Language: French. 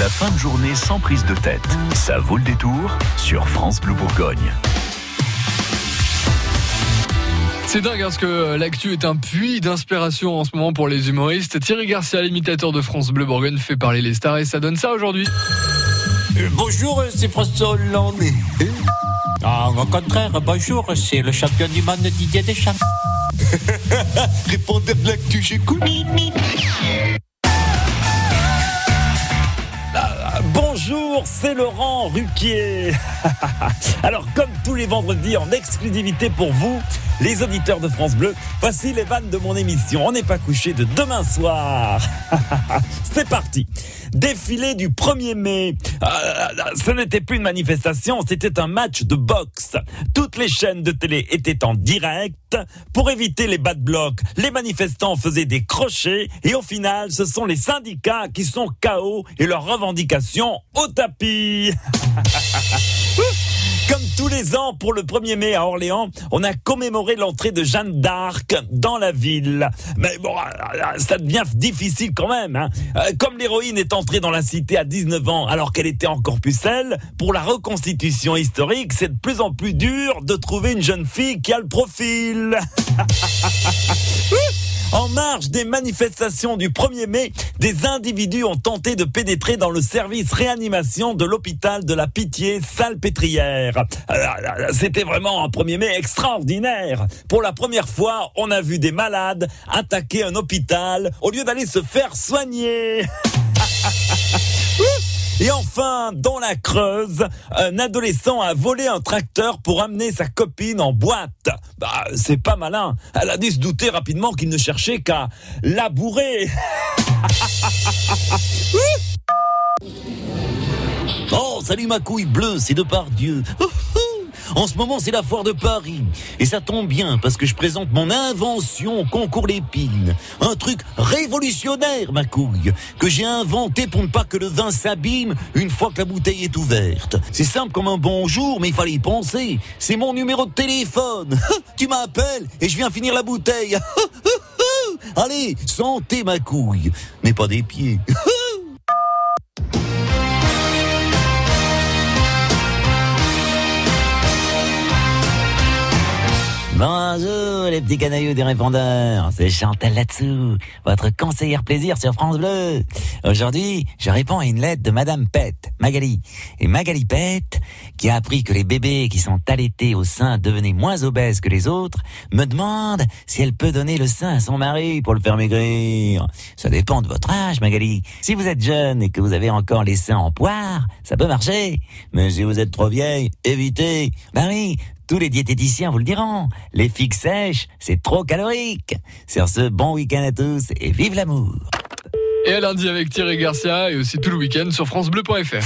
La fin de journée sans prise de tête. Ça vaut le détour sur France Bleu Bourgogne. C'est dingue parce que l'actu est un puits d'inspiration en ce moment pour les humoristes. Thierry Garcia, l'imitateur de France Bleu Bourgogne, fait parler les stars et ça donne ça aujourd'hui. Euh, bonjour, c'est François Hollande. Ah, au contraire, bonjour, c'est le champion du monde Didier Deschamps. Répondez à l'actu, j'écoute. Bonjour, c'est Laurent Ruquier. Alors, comme tous les vendredis, en exclusivité pour vous, les auditeurs de France Bleu, voici les vannes de mon émission. On n'est pas couché de demain soir. c'est parti. Défilé du 1er mai. Euh, ce n'était plus une manifestation, c'était un match de boxe. Toutes les chaînes de télé étaient en direct. Pour éviter les bad blocs, les manifestants faisaient des crochets et au final, ce sont les syndicats qui sont KO et leurs revendications au tapis. Comme tous les ans, pour le 1er mai à Orléans, on a commémoré l'entrée de Jeanne d'Arc dans la ville. Mais bon, ça devient difficile quand même. Hein. Euh, comme l'héroïne est entrée dans la cité à 19 ans alors qu'elle était encore pucelle, pour la reconstitution historique, c'est de plus en plus dur de trouver une jeune fille qui a le profil. En marge des manifestations du 1er mai, des individus ont tenté de pénétrer dans le service réanimation de l'hôpital de la Pitié Salpêtrière. C'était vraiment un 1er mai extraordinaire. Pour la première fois, on a vu des malades attaquer un hôpital au lieu d'aller se faire soigner. Enfin, dans la Creuse, un adolescent a volé un tracteur pour amener sa copine en boîte. Bah, c'est pas malin. Elle a dû se douter rapidement qu'il ne cherchait qu'à labourer. oh, salut ma couille bleue, c'est de par Dieu. En ce moment, c'est la foire de Paris. Et ça tombe bien parce que je présente mon invention au concours l'épine. Un truc révolutionnaire, ma couille, que j'ai inventé pour ne pas que le vin s'abîme une fois que la bouteille est ouverte. C'est simple comme un bonjour, mais il fallait y penser. C'est mon numéro de téléphone. tu m'appelles et je viens finir la bouteille. Allez, santé, ma couille. Mais pas des pieds. les petits canailloux des répondeurs, c'est Chantal Latsou, votre conseillère plaisir sur France Bleu. Aujourd'hui, je réponds à une lettre de Madame Pette, Magali. Et Magali Pette, qui a appris que les bébés qui sont allaités au sein devenaient moins obèses que les autres, me demande si elle peut donner le sein à son mari pour le faire maigrir. Ça dépend de votre âge, Magali. Si vous êtes jeune et que vous avez encore les seins en poire, ça peut marcher. Mais si vous êtes trop vieille, évitez. Marie, tous les diététiciens vous le diront. Les figues sèches, c'est trop calorique. Sur ce, bon week-end à tous et vive l'amour. Et à lundi avec Thierry Garcia et aussi tout le week-end sur FranceBleu.fr.